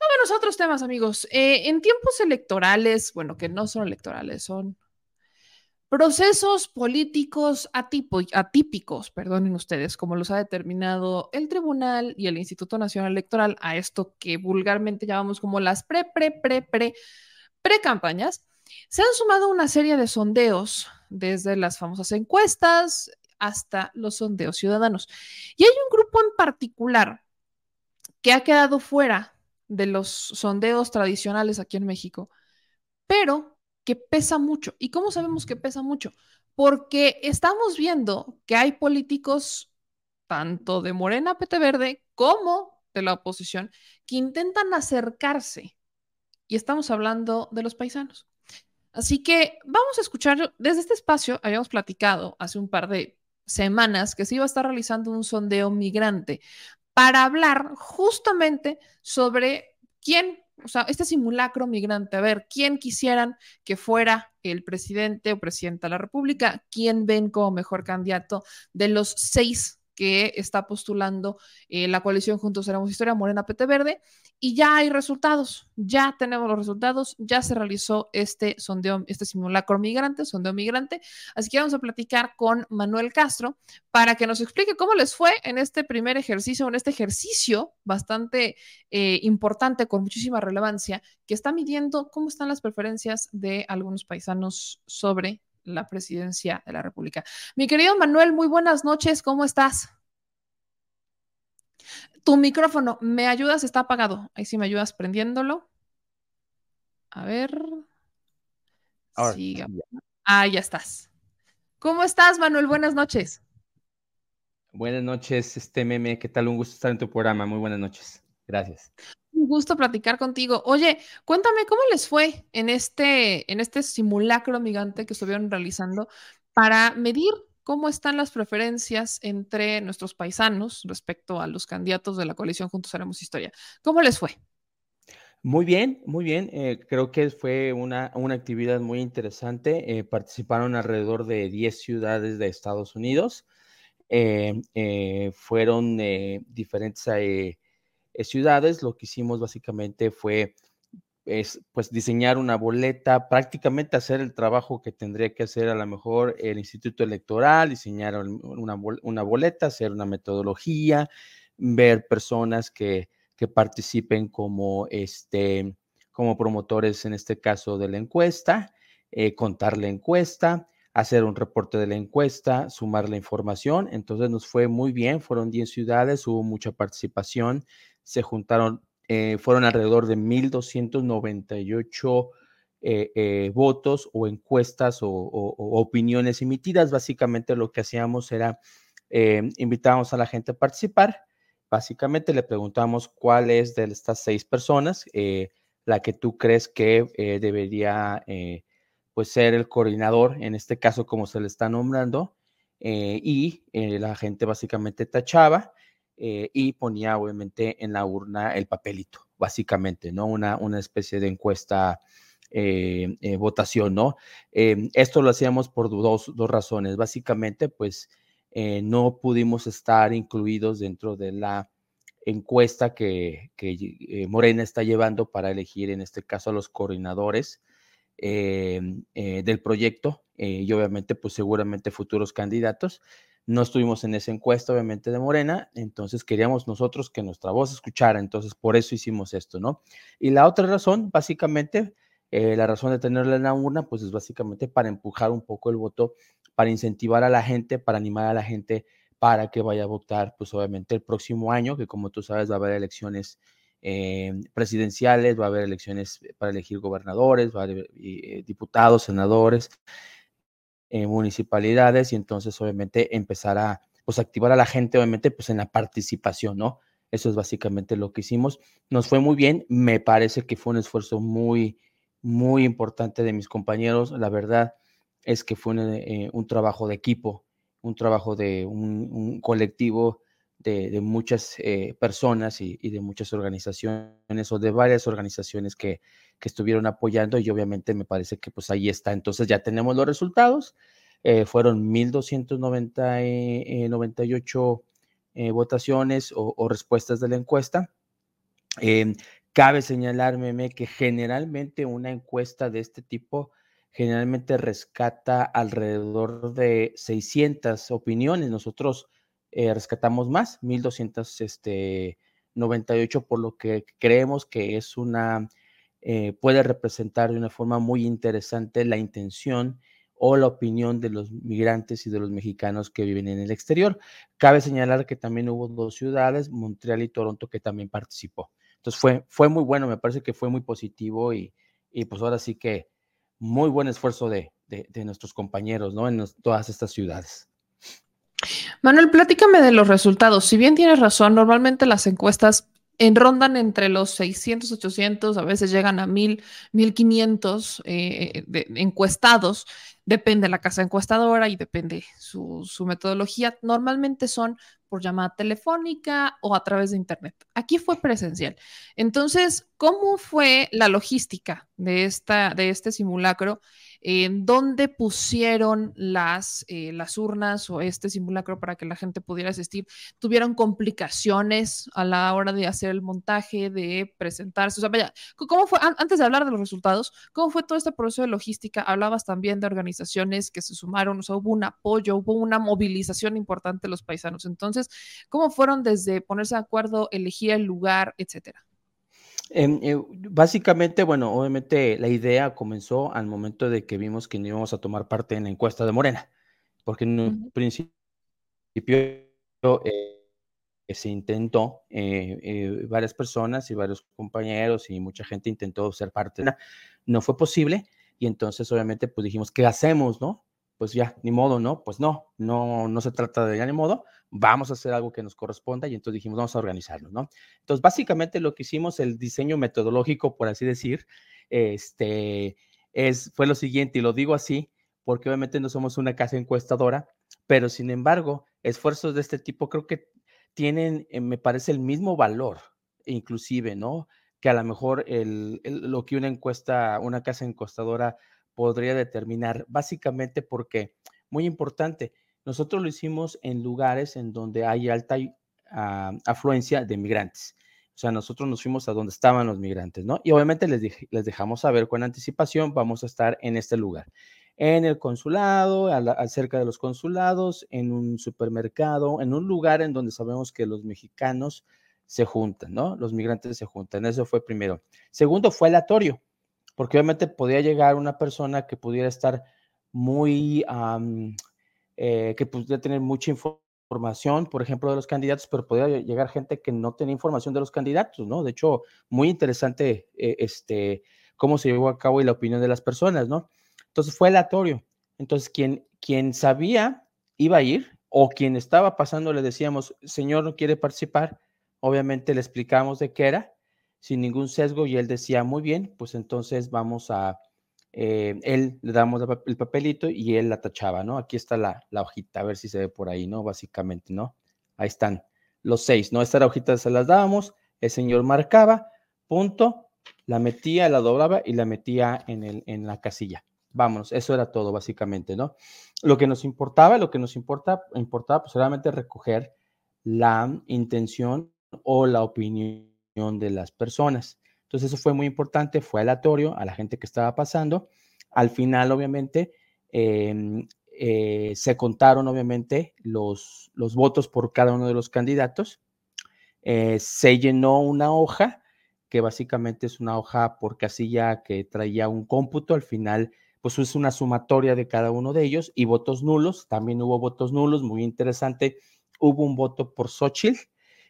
Vámonos a otros temas, amigos. Eh, en tiempos electorales, bueno, que no son electorales, son procesos políticos atípicos, perdonen ustedes, como los ha determinado el Tribunal y el Instituto Nacional Electoral a esto que vulgarmente llamamos como las pre, pre, pre, pre, pre campañas, se han sumado una serie de sondeos desde las famosas encuestas hasta los sondeos ciudadanos. Y hay un grupo en particular que ha quedado fuera de los sondeos tradicionales aquí en México, pero que pesa mucho. ¿Y cómo sabemos que pesa mucho? Porque estamos viendo que hay políticos, tanto de Morena, PT Verde, como de la oposición, que intentan acercarse. Y estamos hablando de los paisanos. Así que vamos a escuchar, desde este espacio habíamos platicado hace un par de semanas que se iba a estar realizando un sondeo migrante para hablar justamente sobre quién, o sea, este simulacro migrante, a ver, quién quisieran que fuera el presidente o presidenta de la República, quién ven como mejor candidato de los seis que está postulando eh, la coalición Juntos Seremos Historia, Morena PT Verde, y ya hay resultados, ya tenemos los resultados, ya se realizó este sondeo, este simulacro migrante, sondeo migrante, así que vamos a platicar con Manuel Castro para que nos explique cómo les fue en este primer ejercicio, en este ejercicio bastante eh, importante, con muchísima relevancia, que está midiendo cómo están las preferencias de algunos paisanos sobre la presidencia de la República. Mi querido Manuel, muy buenas noches, ¿cómo estás? Tu micrófono, ¿me ayudas? Está apagado. Ahí sí me ayudas prendiéndolo. A ver. Ahora, Ah, ya estás. ¿Cómo estás, Manuel? Buenas noches. Buenas noches, este meme. ¿Qué tal? Un gusto estar en tu programa. Muy buenas noches. Gracias. Un gusto platicar contigo. Oye, cuéntame cómo les fue en este, en este simulacro migrante que estuvieron realizando para medir cómo están las preferencias entre nuestros paisanos respecto a los candidatos de la coalición Juntos Haremos Historia. ¿Cómo les fue? Muy bien, muy bien. Eh, creo que fue una, una actividad muy interesante. Eh, participaron alrededor de 10 ciudades de Estados Unidos. Eh, fueron diferentes eh, ciudades, lo que hicimos básicamente fue es, pues diseñar una boleta, prácticamente hacer el trabajo que tendría que hacer a lo mejor el Instituto Electoral, diseñar una, una boleta, hacer una metodología, ver personas que, que participen como, este, como promotores, en este caso de la encuesta, eh, contar la encuesta, hacer un reporte de la encuesta, sumar la información. Entonces nos fue muy bien, fueron 10 ciudades, hubo mucha participación se juntaron, eh, fueron alrededor de 1.298 eh, eh, votos o encuestas o, opiniones emitidas. Básicamente lo que hacíamos era invitábamos a la gente a participar. Básicamente le preguntamos cuál es de estas seis personas la que tú crees que debería pues ser el coordinador, en este caso como se le está nombrando, y la gente básicamente tachaba eh, y ponía obviamente en la urna el papelito, básicamente, ¿no? Una, una especie de encuesta, eh, eh, votación, ¿no? esto lo hacíamos por dos, dos razones. Básicamente, pues no pudimos estar incluidos dentro de la encuesta que, que Morena está llevando para elegir, en este caso, a los coordinadores del proyecto y obviamente, pues seguramente futuros candidatos. No estuvimos en esa encuesta, obviamente, de Morena, entonces queríamos nosotros que nuestra voz escuchara, entonces por eso hicimos esto, ¿no? Y la otra razón, básicamente, eh, la razón de tenerla en la urna, pues es básicamente para empujar un poco el voto, para incentivar a la gente, para animar a la gente para que vaya a votar, pues obviamente el próximo año, que como tú sabes va a haber elecciones eh, presidenciales, va a haber elecciones para elegir gobernadores, va a haber eh, diputados, senadores, municipalidades y entonces obviamente empezar a pues activar a la gente obviamente pues en la participación, ¿no? Eso es básicamente lo que hicimos. Nos fue muy bien, me parece que fue un esfuerzo muy, muy importante de mis compañeros. La verdad es que fue un, eh, trabajo de equipo, un trabajo de un, colectivo de, muchas eh, personas y, de muchas organizaciones o de varias organizaciones que, que estuvieron apoyando y obviamente me parece que pues ahí está. Entonces ya tenemos los resultados. Eh, fueron 1.298 eh, votaciones o, respuestas de la encuesta. Em, Cabe señalar, Meme, que generalmente una encuesta de este tipo generalmente rescata alrededor de 600 opiniones. Nosotros eh, rescatamos más, 1298, este, por lo que creemos que es una, eh, puede representar de una forma muy interesante la intención o la opinión de los migrantes y de los mexicanos que viven en el exterior. Cabe señalar que también hubo dos ciudades, Montreal y Toronto, que también participó. Entonces fue, fue muy bueno, me parece que fue muy positivo y, y pues ahora sí que muy buen esfuerzo de, de, nuestros compañeros, ¿no? En todas estas ciudades. Manuel, platícame de los resultados. Si bien tienes razón, normalmente las encuestas enrondan entre los 600, 800, a veces llegan a 1000, 1500 eh, de, encuestados. Depende de la casa encuestadora y depende su, metodología. Normalmente son por llamada telefónica o a través de Internet. Aquí fue presencial. Entonces, ¿cómo fue la logística de, esta, de este simulacro? ¿En dónde pusieron las, eh, urnas o este simulacro para que la gente pudiera asistir? ¿Tuvieron complicaciones a la hora de hacer el montaje, de presentarse? O sea, vaya, ¿cómo fue, antes de hablar de los resultados, cómo fue todo este proceso de logística? Hablabas también de organizaciones que se sumaron, o sea, hubo un apoyo, hubo una movilización importante de los paisanos. Entonces, ¿cómo fueron desde ponerse de acuerdo, elegir el lugar, etcétera? Em, eh, básicamente, bueno, obviamente la idea comenzó al momento de que vimos que no íbamos a tomar parte en la encuesta de Morena, porque en un principio eh, se intentó, eh, varias personas y varios compañeros y mucha gente intentó ser parte, no fue posible y entonces obviamente pues dijimos, ¿qué hacemos, no? Pues ya, ni modo, ¿no? Pues no, no, no se trata de ya ni modo, vamos a hacer algo que nos corresponda y entonces dijimos, vamos a organizarnos, ¿no? Entonces, básicamente lo que hicimos, el diseño metodológico, por así decir, este, es, fue lo siguiente, y lo digo así, porque obviamente no somos una casa encuestadora, pero sin embargo, esfuerzos de este tipo creo que tienen, eh, me parece, el mismo valor, inclusive, ¿no? Que a lo mejor el, lo que una encuesta, una casa encuestadora podría determinar, básicamente porque, muy importante, nosotros lo hicimos en lugares en donde hay alta ah, afluencia de migrantes. O sea, nosotros nos fuimos a donde estaban los migrantes, ¿no? Y obviamente les, les dejamos saber con anticipación, vamos a estar en este lugar. En el consulado, cerca de los consulados, en un supermercado, en un lugar en donde sabemos que los mexicanos se juntan, ¿no? Los migrantes se juntan. Eso fue primero. Segundo, fue aleatorio, porque obviamente podía llegar una persona que pudiera estar muy eh, que pudiera tener mucha información, por ejemplo, de los candidatos, pero podría llegar gente que no tenía información de los candidatos, ¿no? De hecho, muy interesante eh, este, cómo se llevó a cabo y la opinión de las personas, ¿no? Entonces fue aleatorio. Entonces, quien, quien sabía iba a ir o quien estaba pasando le decíamos, señor, no quiere participar, obviamente le explicamos de qué era, sin ningún sesgo, y él decía, muy bien, pues entonces vamos a, eh, él le damos el papelito y él la tachaba, ¿no? Aquí está la, la, hojita, a ver si se ve por ahí, ¿no? Básicamente, ¿no? Ahí están los seis, ¿no? Esta hojita se las dábamos, el señor marcaba, punto, la metía, la doblaba y la metía en, el, en la casilla. Vámonos, eso era todo, básicamente, ¿no? Lo que nos importaba, lo que nos importa, importaba, pues solamente recoger la intención o la opinión de las personas. Entonces eso fue muy importante, fue aleatorio a la gente que estaba pasando. Al final, obviamente, em, eh, se contaron, obviamente, los, los votos por cada uno de los candidatos. Eh, se llenó una hoja, que básicamente es una hoja por casilla que traía un cómputo. Al final, pues es una sumatoria de cada uno de ellos y votos nulos. También hubo votos nulos, muy interesante. Hubo un voto por Xochitl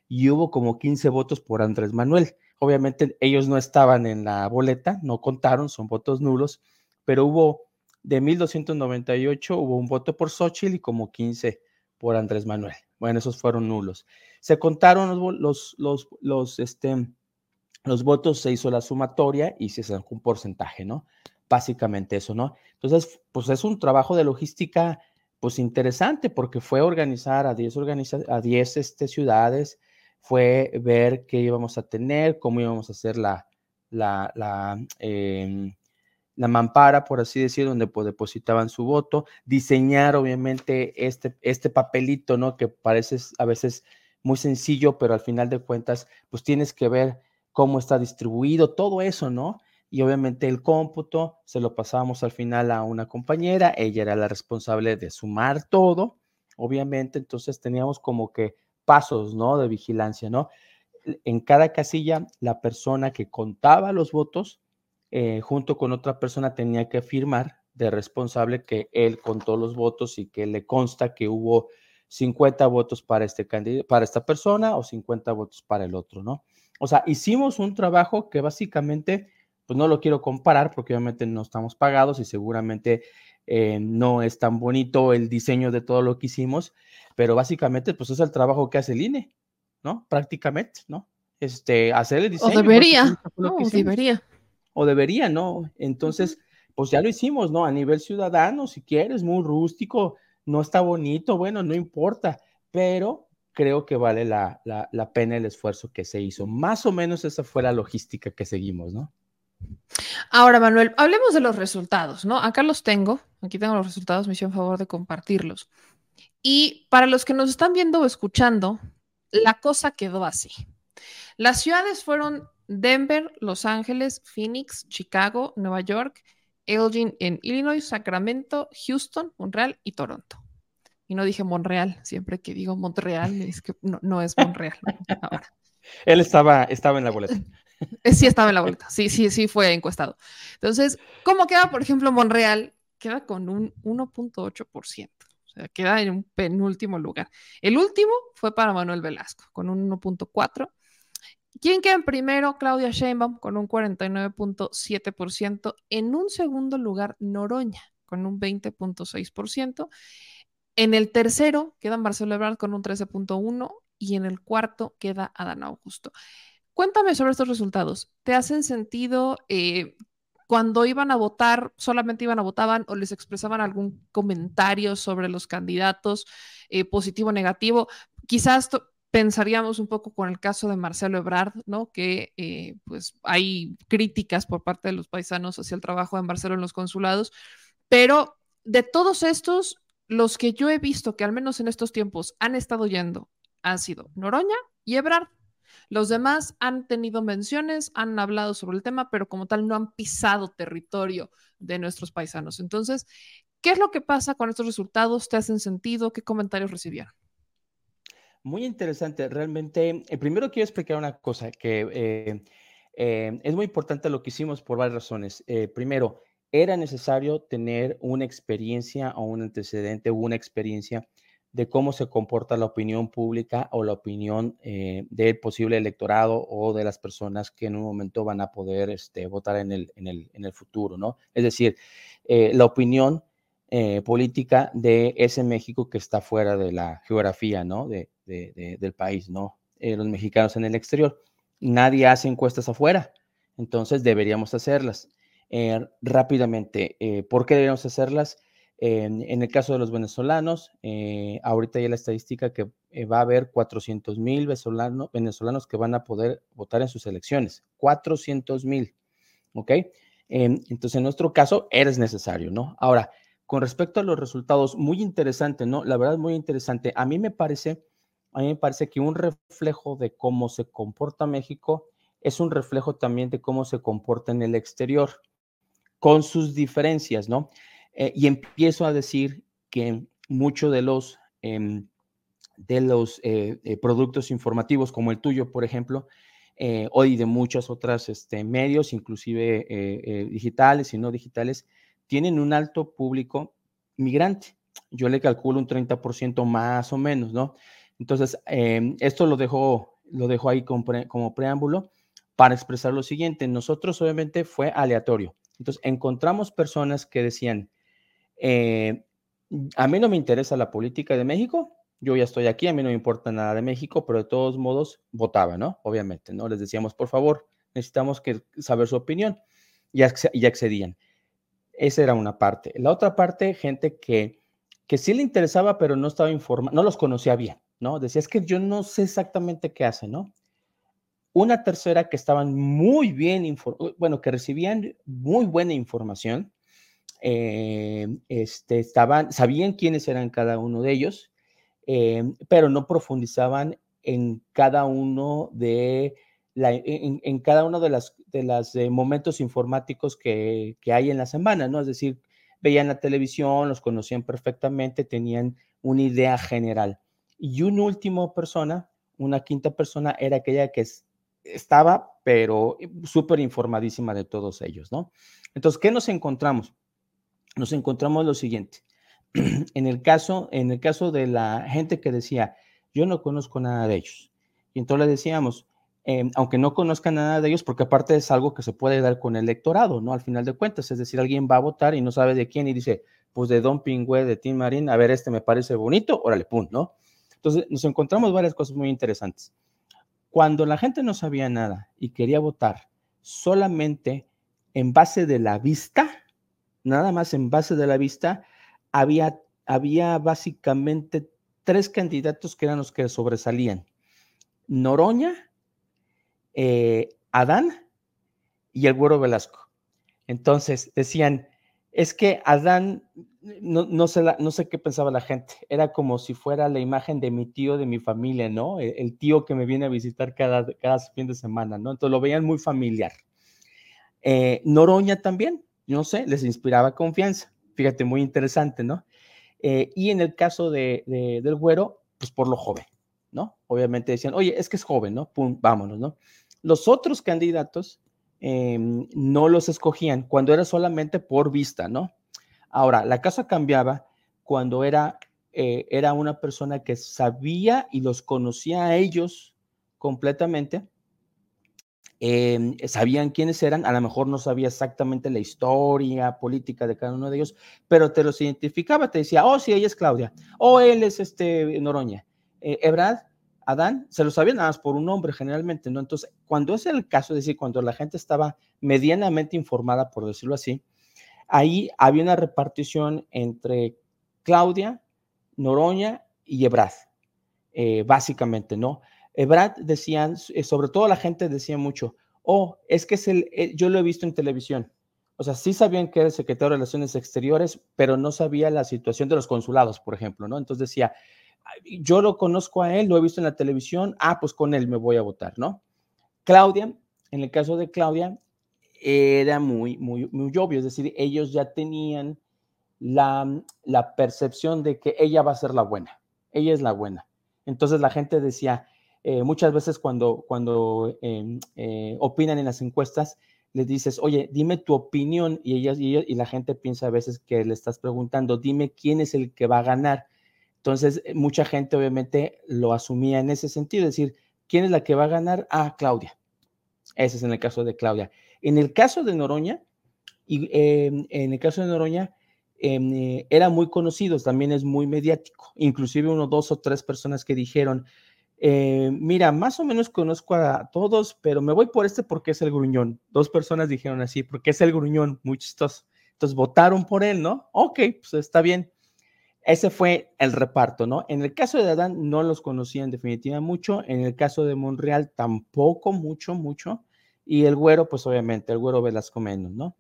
y hubo como 15 votos por Andrés Manuel. Obviamente ellos no estaban en la boleta, no contaron, son votos nulos, pero hubo de 1298, hubo un voto por Xochitl y como 15 por Andrés Manuel. Bueno, esos fueron nulos. Se contaron los, los, los, este, los votos, se hizo la sumatoria y se sacó un porcentaje, ¿no? Básicamente eso, ¿no? Entonces, pues es un trabajo de logística, pues interesante, porque fue organizar a 10, organiza a 10 este, ciudades, fue ver qué íbamos a tener, cómo íbamos a hacer la, la, la, em, la mampara, por así decir, donde pues, depositaban su voto, diseñar obviamente este, este papelito, ¿no? Que parece a veces muy sencillo, pero al final de cuentas, pues tienes que ver cómo está distribuido, todo eso, ¿no? Y obviamente el cómputo se lo pasábamos al final a una compañera, ella era la responsable de sumar todo, obviamente, entonces teníamos como que pasos, ¿no? De vigilancia, ¿no? En cada casilla, la persona que contaba los votos, eh, junto con otra persona, tenía que firmar de responsable que él contó los votos y que le consta que hubo 50 votos para, este para esta persona o 50 votos para el otro, ¿no? O sea, hicimos un trabajo que básicamente, pues no lo quiero comparar porque obviamente no estamos pagados y seguramente eh, no es tan bonito el diseño de todo lo que hicimos, pero básicamente pues es el trabajo que hace el INE, ¿no? Prácticamente, ¿no? Este, hacer el diseño. O debería, o debería. O debería, ¿no? Entonces, pues ya lo hicimos, ¿no? A nivel ciudadano, si quieres, muy rústico, no está bonito, bueno, no importa, pero creo que vale la, pena el esfuerzo que se hizo. Más o menos esa fue la logística que seguimos, ¿no? Ahora, Manuel, hablemos de los resultados, ¿no? Acá los tengo, aquí tengo los resultados, me hicieron favor de compartirlos. Y para los que nos están viendo o escuchando, la cosa quedó así. Las ciudades fueron Denver, Los Ángeles, Phoenix, Chicago, Nueva York Elgin en Illinois, Sacramento, Houston, Montreal y Toronto. Y no dije Montreal, siempre que digo Montreal es que no, es Montreal. Él estaba, estaba en la boleta. Sí, estaba en la boleta. Sí, sí, sí, fue encuestado. Entonces, ¿cómo queda, por ejemplo, Montreal? Queda con un 1.8%. O sea, queda en un penúltimo lugar. El último fue para Manuel Velasco, con un 1.4%. ¿Quién queda en primero? Claudia Sheinbaum con un 49.7%. En un segundo lugar, Noroña con un 20.6%. En el tercero queda Marcelo Ebrard con un 13.1% y en el cuarto queda Adán Augusto. Cuéntame sobre estos resultados. ¿Te hacen sentido eh, cuando iban a votar, solamente iban a votaban o les expresaban algún comentario sobre los candidatos, eh, positivo o negativo? Quizás pensaríamos un poco con el caso de Marcelo Ebrard, ¿no? Que eh, pues hay críticas por parte de los paisanos hacia el trabajo de Marcelo en los consulados, pero de todos estos, los que yo he visto que al menos en estos tiempos han estado yendo han sido Noroña y Ebrard. Los demás han tenido menciones, han hablado sobre el tema, pero como tal no han pisado territorio de nuestros paisanos. Entonces, ¿qué es lo que pasa con estos resultados? ¿Te hacen sentido? ¿Qué comentarios recibieron? Muy interesante, realmente. Eh, primero quiero explicar una cosa que eh, eh, es muy importante lo que hicimos por varias razones. primero, era necesario tener una experiencia o un antecedente o una experiencia de cómo se comporta la opinión pública o la opinión del posible electorado o de las personas que en un momento van a poder este, votar en el, en, el, en el futuro, ¿no? Es decir, la opinión política de ese México que está fuera de la geografía, ¿no? De, del país, ¿no? Eh, los mexicanos en el exterior. Nadie hace encuestas afuera, entonces deberíamos hacerlas. Eh, rápidamente, eh, ¿por qué deberíamos hacerlas? En el caso de los venezolanos, ahorita ya la estadística que va a haber 400 mil venezolanos que van a poder votar en sus elecciones. 400 mil, ¿ok? entonces, en nuestro caso, eres necesario, ¿no? Ahora, con respecto a los resultados, muy interesante, ¿no? La verdad, muy interesante. A mí me parece a mí me parece que un reflejo de cómo se comporta México es un reflejo también de cómo se comporta en el exterior, con sus diferencias, ¿no? Eh, y empiezo a decir que muchos de los, em, de los eh, eh, productos informativos, como el tuyo, por ejemplo, hoy de muchas otras este, medios, inclusive digitales y no digitales, tienen un alto público migrante. Yo le calculo un 30% más o menos, ¿no? Entonces, em, esto lo dejo, lo dejo ahí como, preámbulo para expresar lo siguiente. Nosotros obviamente fue aleatorio. Entonces, encontramos personas que decían, eh, a mí no me interesa la política de México, yo ya estoy aquí, a mí no me importa nada de México, pero de todos modos votaba, ¿no? Obviamente, ¿no? Les decíamos, por favor, necesitamos que, saber su opinión y, y accedían. Esa era una parte. La otra parte, gente que, que sí le interesaba, pero no estaba informada, no los conocía bien. ¿no? Decía, es que yo no sé exactamente qué hace, ¿no? Una tercera que estaban muy bien, bueno, que recibían muy buena información, eh, este, estaban, sabían quiénes eran cada uno de ellos, eh, pero no profundizaban en cada uno de en, cada uno de los de las, eh, momentos informáticos que, que, hay en la semana, ¿no? Es decir, veían la televisión, los conocían perfectamente, tenían una idea general. Y una última persona, una quinta persona, era aquella que estaba, pero súper informadísima de todos ellos, ¿no? Entonces, ¿qué nos encontramos? Nos encontramos lo siguiente. en, el caso, en el caso de la gente que decía, yo no conozco nada de ellos. Y entonces le decíamos, em, aunque no conozca nada de ellos, porque aparte es algo que se puede dar con el electorado, ¿no? Al final de cuentas, es decir, alguien va a votar y no sabe de quién y dice, pues de Don Pingüe, de Tim Marín, a ver, este me parece bonito, órale, pum, ¿no? Entonces, nos encontramos varias cosas muy interesantes. Cuando la gente no sabía nada y quería votar solamente en base de la vista, nada más en base de la vista, había, había básicamente tres candidatos que eran los que sobresalían. Noroña, eh, Adán y el Güero Velasco. Entonces decían, es que Adán, no, no, sé no sé qué pensaba la gente, era como si fuera la imagen de mi tío, de mi familia, ¿no? El, tío que me viene a visitar cada, cada fin de semana, ¿no? Entonces lo veían muy familiar. Eh, Noroña también, no sé, les inspiraba confianza. Fíjate, muy interesante, ¿no? Eh, y en el caso de, del güero, pues por lo joven, ¿no? Obviamente decían, oye, es que es joven, ¿no? Pum, vámonos, ¿no? Los otros candidatos Em, no los escogían cuando era solamente por vista, ¿no? Ahora, la casa cambiaba cuando era, eh, era una persona que sabía y los conocía a ellos completamente, em, sabían quiénes eran, a lo mejor no sabía exactamente la historia política de cada uno de ellos, pero te los identificaba, te decía, oh, sí, ella es Claudia, o oh, él es este Noroña. Eh, Ebrad Adán se lo sabía nada más por un nombre generalmente, ¿no? Entonces, cuando es el caso, es decir, cuando la gente estaba medianamente informada, por decirlo así, ahí había una repartición entre Claudia, Noroña y Ebrad, eh, básicamente, ¿no? Ebrad decían, eh, sobre todo la gente decía mucho, oh, es que es el, eh, yo lo he visto en televisión. O sea, sí sabían que era el secretario de Relaciones Exteriores, pero no sabía la situación de los consulados, por ejemplo, ¿no? Entonces decía, yo lo conozco a él, lo he visto en la televisión, ah, pues con él me voy a votar, ¿no? Claudia, en el caso de Claudia, era muy, muy, muy obvio, es decir, ellos ya tenían la, la percepción de que ella va a ser la buena, ella es la buena. Entonces la gente decía, eh, muchas veces cuando, cuando em, eh, opinan en las encuestas, les dices, oye, dime tu opinión y, ellas, y, y la gente piensa a veces que le estás preguntando, dime quién es el que va a ganar entonces, eh, mucha gente obviamente lo asumía en ese sentido, es decir, ¿quién es la que va a ganar? Ah, Claudia. Ese es en el caso de Claudia. En el caso de Noroña, y em, en el caso de Noroña, em, eh, era muy conocido, también es muy mediático. Inclusive uno, dos o tres personas que dijeron, eh, mira, más o menos conozco a todos, pero me voy por este porque es el gruñón. Dos personas dijeron así, porque es el gruñón, muy chistoso. Entonces votaron por él, ¿no? Ok, pues está bien. Ese fue el reparto, ¿no? En el caso de Adán no los conocía en definitiva mucho, en el caso de Monreal tampoco mucho, mucho, y el güero, pues obviamente, el güero Velasco menos, ¿no?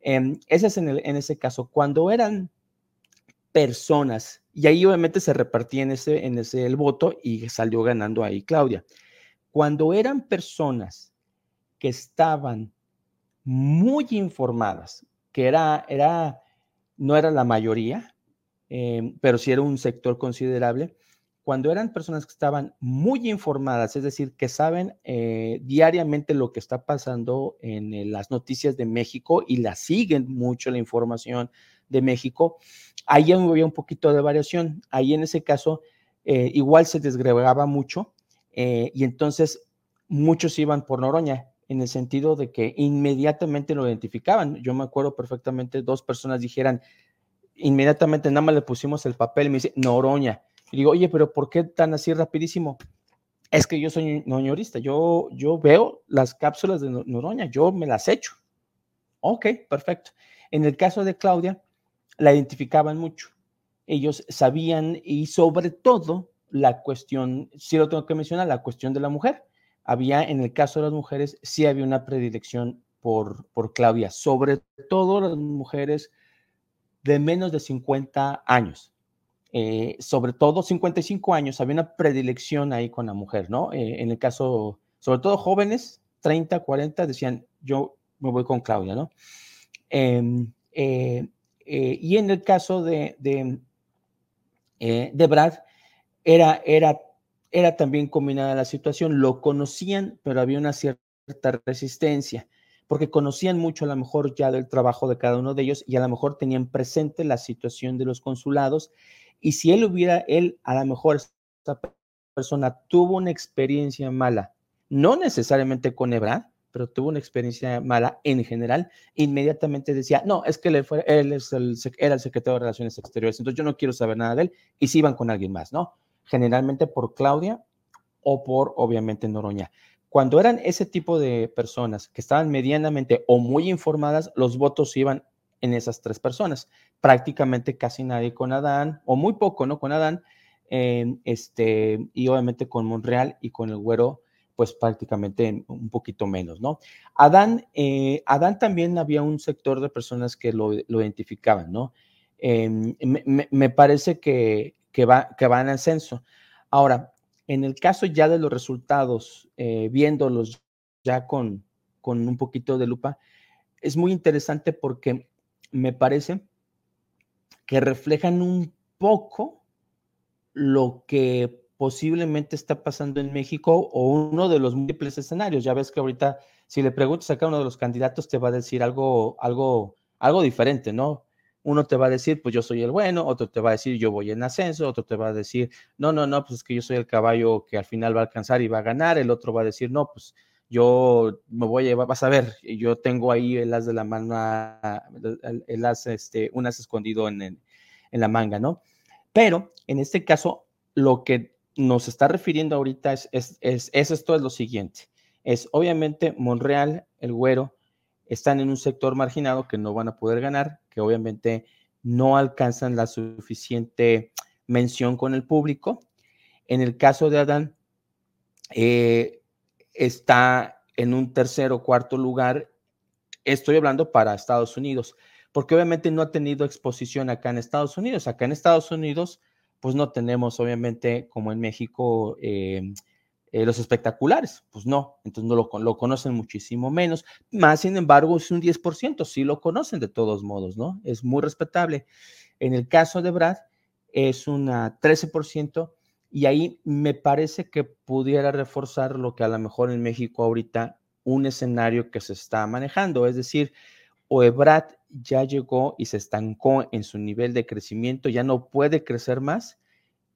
Em, ese es en, en, ese caso, cuando eran personas, y ahí obviamente se repartía en ese, en ese el voto y salió ganando ahí Claudia. Cuando eran personas que estaban muy informadas, que era, era, no era la mayoría, Em, pero sí era un sector considerable. Cuando eran personas que estaban muy informadas, es decir, que saben eh, diariamente lo que está pasando en las noticias de México y la siguen mucho la información de México, ahí había un poquito de variación. Ahí en ese caso, eh, igual se desgregaba mucho eh, y entonces muchos iban por Noroña en el sentido de que inmediatamente lo identificaban. Yo me acuerdo perfectamente, dos personas dijeran, inmediatamente nada más le pusimos el papel y me dice, Noroña. Y digo, oye, pero ¿por qué tan así rapidísimo? Es que yo soy noñorista, yo, yo veo las cápsulas de Noroña, yo me las echo. Ok, perfecto. En el caso de Claudia, la identificaban mucho. Ellos sabían y sobre todo la cuestión, sí lo tengo que mencionar, la cuestión de la mujer. Había, en el caso de las mujeres, sí había una predilección por, por Claudia, sobre todo las mujeres de menos de 50 años. Eh, sobre todo 55 años, había una predilección ahí con la mujer, ¿no? Eh, en el caso, sobre todo jóvenes, 30, 40, decían, yo me voy con Claudia, ¿no? Em, eh, eh, y en el caso de, de, eh, de Brad, era, era, era también combinada la situación, lo conocían, pero había una cierta resistencia, porque conocían mucho a lo mejor ya del trabajo de cada uno de ellos y a lo mejor tenían presente la situación de los consulados. Y si él hubiera, él a lo mejor esta persona tuvo una experiencia mala, no necesariamente con Ebrard, pero tuvo una experiencia mala en general, inmediatamente decía, no, es que él, fue, él es el, era el secretario de Relaciones Exteriores, entonces yo no quiero saber nada de él, y si iban con alguien más, ¿no? Generalmente por Claudia o por, obviamente, Noroña. Cuando eran ese tipo de personas que estaban medianamente o muy informadas, los votos iban en esas tres personas. Prácticamente casi nadie con Adán, o muy poco, ¿no? Con Adán, este, y obviamente con Monreal y con el güero pues prácticamente un poquito menos, ¿no? Adán, eh, Adán también había un sector de personas que lo, identificaban, ¿no? Em, me, parece que, que, va, que va en ascenso. Ahora, en el caso ya de los resultados, eh, viéndolos ya con, con un poquito de lupa, es muy interesante porque me parece que reflejan un poco lo que posiblemente está pasando en México o uno de los múltiples escenarios. Ya ves que ahorita, si le preguntas a cada uno de los candidatos, te va a decir algo, algo, algo diferente, ¿no? Uno te va a decir, pues yo soy el bueno, otro te va a decir, yo voy en ascenso, otro te va a decir, no, no, no, pues es que yo soy el caballo que al final va a alcanzar y va a ganar, el otro va a decir, no, pues yo me voy a llevar, vas a ver, yo tengo ahí el as de la mano, el, as, este, un as escondido en, en la manga, ¿no? Pero en este caso, lo que nos está refiriendo ahorita es, es, esto es lo siguiente. Es obviamente Monreal, el güero, están en un sector marginado que no van a poder ganar, que obviamente no alcanzan la suficiente mención con el público. En el caso de Adán, eh, está en un tercer o cuarto lugar. Estoy hablando para Estados Unidos, porque obviamente no ha tenido exposición acá en Estados Unidos. Acá en Estados Unidos, pues no tenemos obviamente como en México eh, eh, los espectaculares, pues no, entonces no lo, lo, conocen muchísimo menos, más sin embargo es un 10%, sí lo conocen de todos modos, ¿no? Es muy respetable. En el caso de Brad es un 13% y ahí me parece que pudiera reforzar lo que a lo mejor en México ahorita un escenario que se está manejando, es decir, o Brad ya llegó y se estancó en su nivel de crecimiento, ya no puede crecer más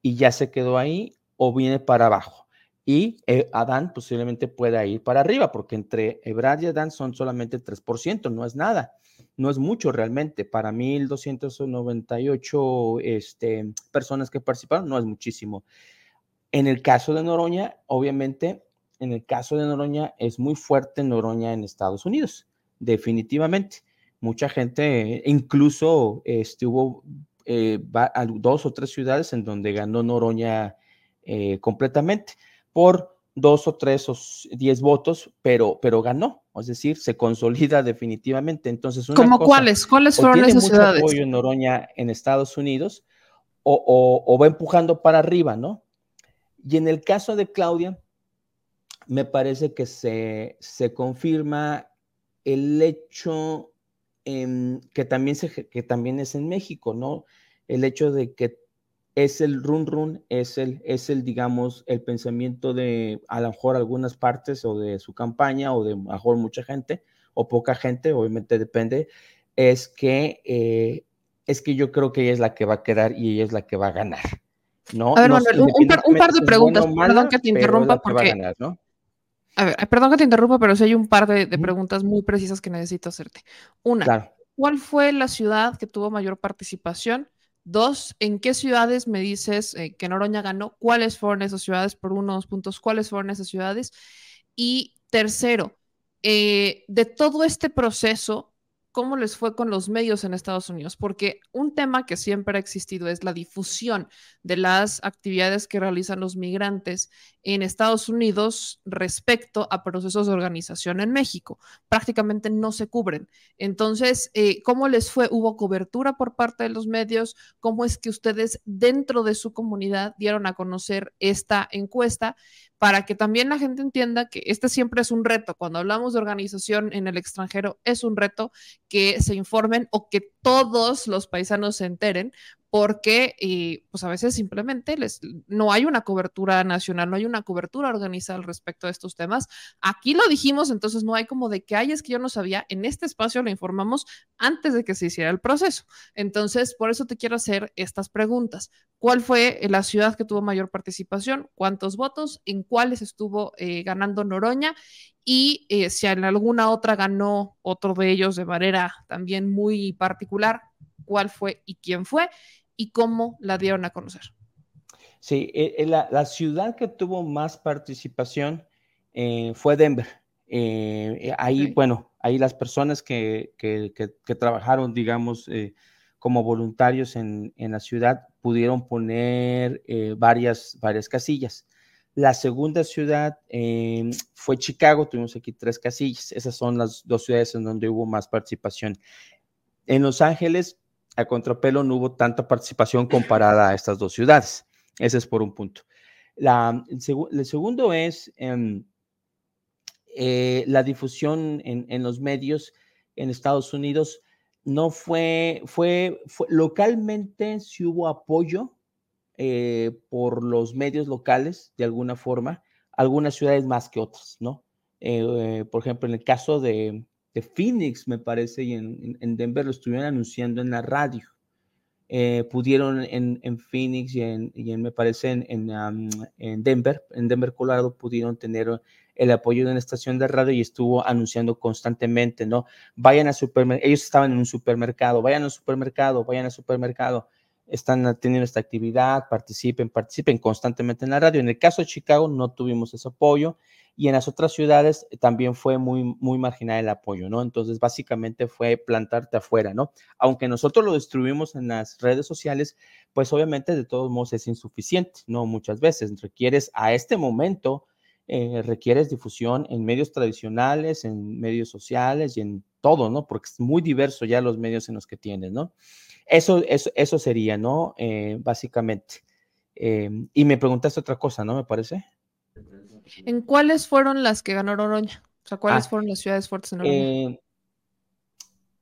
y ya se quedó ahí o viene para abajo. Y eh, Adán posiblemente pueda ir para arriba, porque entre Ebrad y Adán son solamente 3%, no es nada, no es mucho realmente. Para 1.298 este, personas que participaron, no es muchísimo. En el caso de Noroña, obviamente, en el caso de Noroña es muy fuerte Noroña en Estados Unidos, definitivamente mucha gente, incluso este, hubo eh, dos o tres ciudades en donde ganó Noroña eh, completamente por dos o tres o diez votos, pero, pero ganó, es decir, se consolida definitivamente. Entonces, ¿Cómo cuáles? ¿Cuáles fueron esas mucho ciudades? apoyo en Noroña en Estados Unidos o, o va empujando para arriba, ¿no? Y en el caso de Claudia, me parece que se, se confirma el hecho Em, que, también se, que también es en México, ¿no? El hecho de que es el run run, es el, es el, digamos, el pensamiento de a lo mejor algunas partes o de su campaña o de a lo mejor mucha gente o poca gente, obviamente depende, es que, eh, es que yo creo que ella es la que va a quedar y ella es la que va a ganar. ¿no? A ver, Manuel, un, par, de preguntas, perdón que te interrumpa porque... ¿no? A ver, perdón que te interrumpa, pero sí hay un par de, preguntas muy precisas que necesito hacerte. Una, ¿cuál fue la ciudad que tuvo mayor participación? Dos, ¿en qué ciudades me dices eh, que Noroña ganó? ¿Cuáles fueron esas ciudades por unos puntos? ¿Cuáles fueron esas ciudades? Y tercero, eh, de todo este proceso, cómo les fue con los medios en Estados Unidos, porque un tema que siempre ha existido es la difusión de las actividades que realizan los migrantes en Estados Unidos respecto a procesos de organización en México. Prácticamente no se cubren. Entonces, eh, ¿cómo les fue? ¿Hubo cobertura por parte de los medios? ¿Cómo es que ustedes dentro de su comunidad dieron a conocer esta encuesta? para que también la gente entienda que este siempre es un reto. Cuando hablamos de organización en el extranjero, es un reto que se informen o que todos los paisanos se enteren, porque eh, pues a veces simplemente les, no hay una cobertura nacional, no hay una cobertura organizada al respecto de estos temas. Aquí lo dijimos, entonces no hay como de que, hay, es que yo no sabía, en este espacio lo informamos antes de que se hiciera el proceso. Entonces, por eso te quiero hacer estas preguntas. ¿Cuál fue la ciudad que tuvo mayor participación? ¿Cuántos votos? ¿En cuáles estuvo eh, ganando Noroña? Y eh, si en alguna otra ganó otro de ellos de manera también muy particular, cuál fue y quién fue y cómo la dieron a conocer. Sí, eh, eh, la, ciudad que tuvo más participación eh, fue Denver. ahí, bueno, ahí las personas que, trabajaron, digamos, como voluntarios en, la ciudad pudieron poner varias, varias casillas. La segunda ciudad fue Chicago, tuvimos aquí tres casillas. Esas son las dos ciudades en donde hubo más participación. En Los Ángeles a contrapelo no hubo tanta participación comparada a estas dos ciudades. Ese es por un punto. La, el, segundo es em, eh, la difusión en, los medios en Estados Unidos. No fue, fue, localmente si hubo apoyo eh, por los medios locales, de alguna forma, algunas ciudades más que otras, ¿no? Eh, por ejemplo, en el caso de, de Phoenix, me parece, y en, Denver lo estuvieron anunciando en la radio. Eh, pudieron en, en, Phoenix y en, me parece, en, en, Denver, en Denver, Colorado, pudieron tener el apoyo de una estación de radio y estuvo anunciando constantemente, ¿no? Vayan al supermercado, ellos estaban en un supermercado, vayan al supermercado, vayan al supermercado, están teniendo esta actividad, participen, participen constantemente en la radio. En el caso de Chicago no tuvimos ese apoyo y en las otras ciudades también fue muy, muy marginal el apoyo, ¿no? Entonces, básicamente fue plantarte afuera, ¿no? Aunque nosotros lo distribuimos en las redes sociales, pues obviamente de todos modos es insuficiente, ¿no? Muchas veces requieres a este momento, eh, requieres difusión en medios tradicionales, en medios sociales y en todo, ¿no? Porque es muy diverso ya los medios en los que tienes, ¿no? Eso, eso, eso sería, ¿no? Eh, básicamente. Eh, y me preguntaste otra cosa, ¿no? Me parece. ¿En cuáles fueron las que ganó Noroña? O sea, ¿cuáles ah, fueron las ciudades fuertes en Noroña? Eh,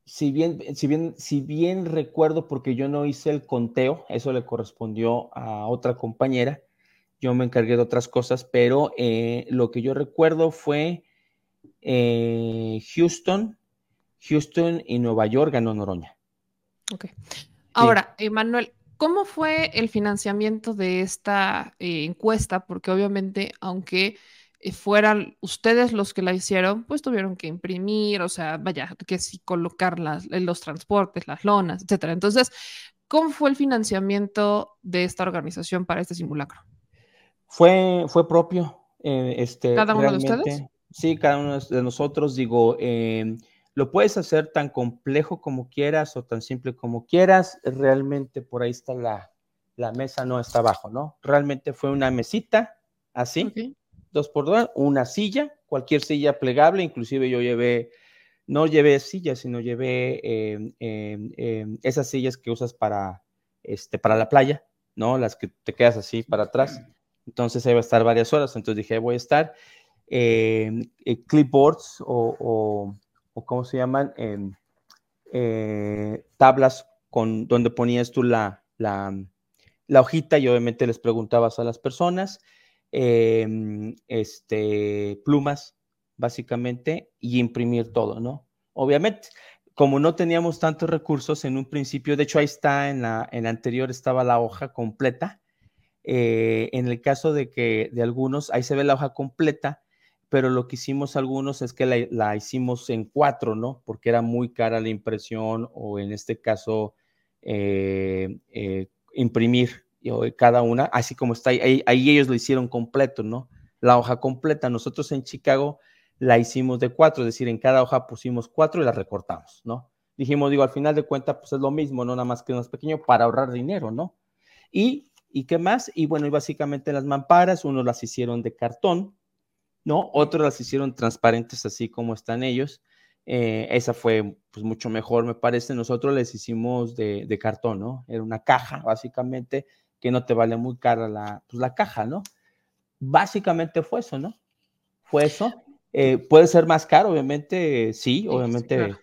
si bien, si bien, si bien recuerdo, porque yo no hice el conteo, eso le correspondió a otra compañera, yo me encargué de otras cosas, pero eh, lo que yo recuerdo fue eh, Houston, Houston y Nueva York ganó Noroña. Ok. Ahora, Emanuel, ¿Cómo fue el financiamiento de esta eh, encuesta? Porque obviamente, aunque eh, fueran ustedes los que la hicieron, pues tuvieron que imprimir, o sea, vaya, que sí colocar las, los transportes, las lonas, etcétera. Entonces, ¿cómo fue el financiamiento de esta organización para este simulacro? Fue, fue propio. Eh, este, ¿Cada uno de ustedes? Sí, cada uno de nosotros, digo, eh, lo puedes hacer tan complejo como quieras o tan simple como quieras. Realmente por ahí está la, la mesa, no está abajo, ¿no? Realmente fue una mesita, así, dos por dos, una silla, cualquier silla plegable, inclusive yo llevé, no llevé sillas, sino llevé em, em, em, esas sillas que usas para, este, para la playa, ¿no? Las que te quedas así para atrás. Entonces ahí va a estar varias horas. Entonces dije, voy a estar. Eh, clipboards o o cómo se llaman, eh, tablas con donde ponías tú la, la, hojita y obviamente les preguntabas a las personas, em, este, plumas, básicamente, y imprimir todo, ¿no? Obviamente, como no teníamos tantos recursos en un principio, de hecho ahí está, en la, en anterior estaba la hoja completa, eh, en el caso de que de algunos, ahí se ve la hoja completa, pero lo que hicimos algunos es que la, hicimos en cuatro, ¿no? Porque era muy cara la impresión o en este caso eh, eh, imprimir cada una, así como está ahí, ahí, ellos lo hicieron completo, ¿no? La hoja completa, nosotros en Chicago la hicimos de cuatro, es decir, en cada hoja pusimos cuatro y la recortamos, ¿no? Dijimos, digo, al final de cuentas, pues es lo mismo, no nada más que más pequeño para ahorrar dinero, ¿no? Y ¿Y qué más? Y bueno, y básicamente las mamparas, unos las hicieron de cartón, ¿no? Otros las hicieron transparentes así como están ellos. Eh, esa fue pues mucho mejor, me parece. Nosotros les hicimos de, de, cartón, ¿no? Era una caja, básicamente, que no te vale muy cara la, pues, la caja, ¿no? Básicamente fue eso, ¿no? Fue eso. Eh, puede ser más caro, obviamente, sí, obviamente.